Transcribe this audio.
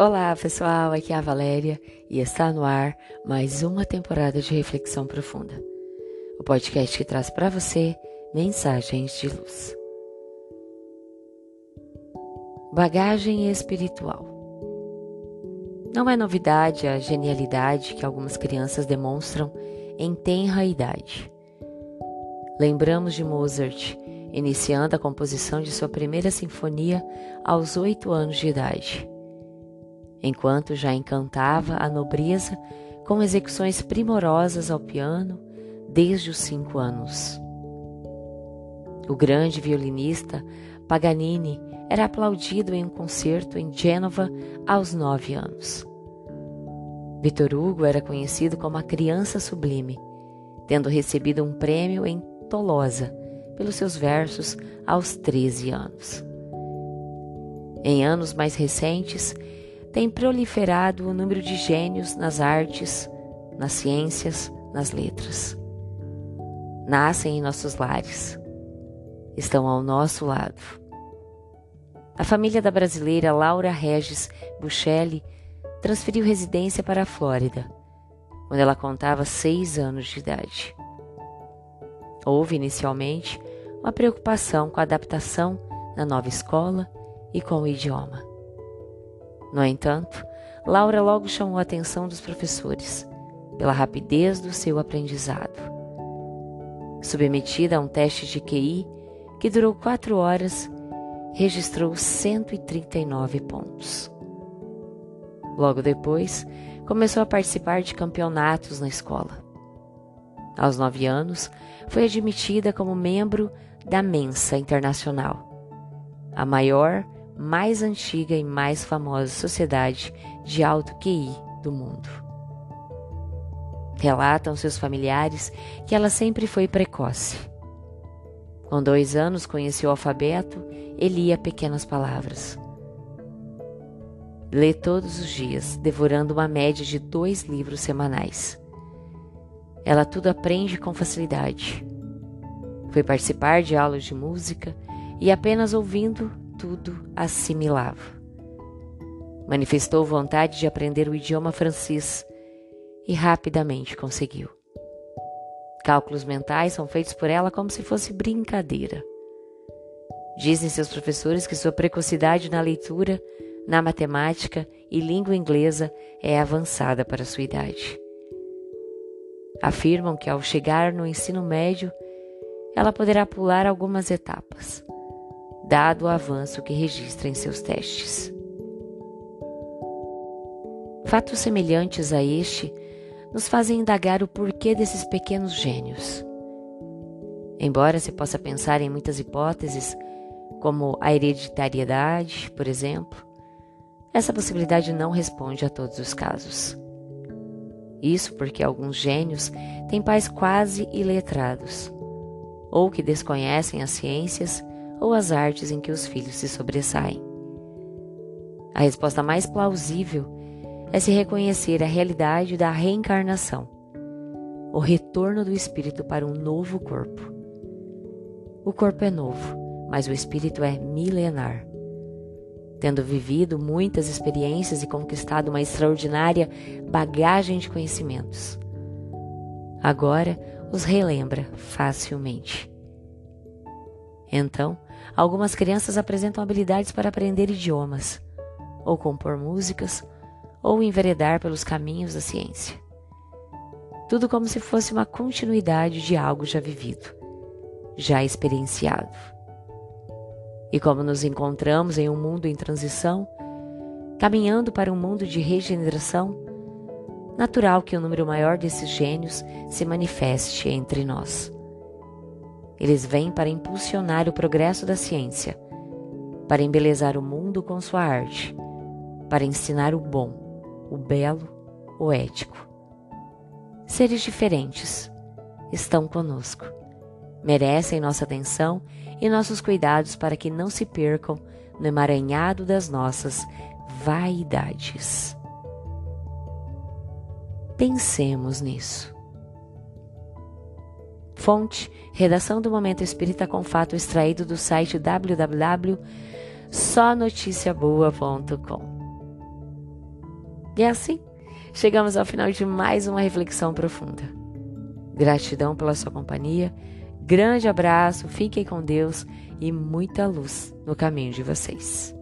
Olá pessoal, aqui é a Valéria e está no ar mais uma temporada de Reflexão Profunda, o podcast que traz para você mensagens de luz. Bagagem espiritual. Não é novidade a genialidade que algumas crianças demonstram em tenra idade. Lembramos de Mozart iniciando a composição de sua primeira sinfonia aos oito anos de idade, enquanto já encantava a nobreza com execuções primorosas ao piano desde os cinco anos. O grande violinista Paganini era aplaudido em um concerto em Gênova aos nove anos. Vitor Hugo era conhecido como a criança sublime, tendo recebido um prêmio em Tolosa pelos seus versos aos 13 anos. Em anos mais recentes, tem proliferado o número de gênios nas artes, nas ciências, nas letras. Nascem em nossos lares, estão ao nosso lado. A família da brasileira Laura Regis Buchelli transferiu residência para a Flórida, quando ela contava seis anos de idade. Houve inicialmente uma preocupação com a adaptação na nova escola e com o idioma. No entanto, Laura logo chamou a atenção dos professores pela rapidez do seu aprendizado. Submetida a um teste de QI que durou quatro horas, registrou 139 pontos. Logo depois, começou a participar de campeonatos na escola. Aos nove anos, foi admitida como membro da Mensa Internacional, a maior, mais antiga e mais famosa sociedade de alto QI do mundo. Relatam seus familiares que ela sempre foi precoce. Com dois anos conheceu o alfabeto e lia pequenas palavras. Lê todos os dias, devorando uma média de dois livros semanais. Ela tudo aprende com facilidade. Foi participar de aulas de música e apenas ouvindo tudo assimilava. Manifestou vontade de aprender o idioma francês e rapidamente conseguiu. Cálculos mentais são feitos por ela como se fosse brincadeira. Dizem seus professores que sua precocidade na leitura, na matemática e língua inglesa é avançada para sua idade. Afirmam que ao chegar no ensino médio, ela poderá pular algumas etapas, dado o avanço que registra em seus testes. Fatos semelhantes a este nos fazem indagar o porquê desses pequenos gênios. Embora se possa pensar em muitas hipóteses, como a hereditariedade, por exemplo, essa possibilidade não responde a todos os casos. Isso porque alguns gênios têm pais quase iletrados ou que desconhecem as ciências ou as artes em que os filhos se sobressaem. A resposta mais plausível é se reconhecer a realidade da reencarnação, o retorno do espírito para um novo corpo. O corpo é novo, mas o espírito é milenar. Tendo vivido muitas experiências e conquistado uma extraordinária bagagem de conhecimentos. Agora, os relembra facilmente. Então, algumas crianças apresentam habilidades para aprender idiomas, ou compor músicas, ou enveredar pelos caminhos da ciência. Tudo como se fosse uma continuidade de algo já vivido, já experienciado. E como nos encontramos em um mundo em transição, caminhando para um mundo de regeneração, natural que o um número maior desses gênios se manifeste entre nós. Eles vêm para impulsionar o progresso da ciência, para embelezar o mundo com sua arte, para ensinar o bom, o belo, o ético. Seres diferentes estão conosco, merecem nossa atenção e nossos cuidados para que não se percam no emaranhado das nossas vaidades. Pensemos nisso. Fonte: Redação do Momento Espírita com fato extraído do site www.sonoticiaboa.com. E assim, chegamos ao final de mais uma reflexão profunda. Gratidão pela sua companhia, grande abraço, fiquem com Deus e muita luz no caminho de vocês.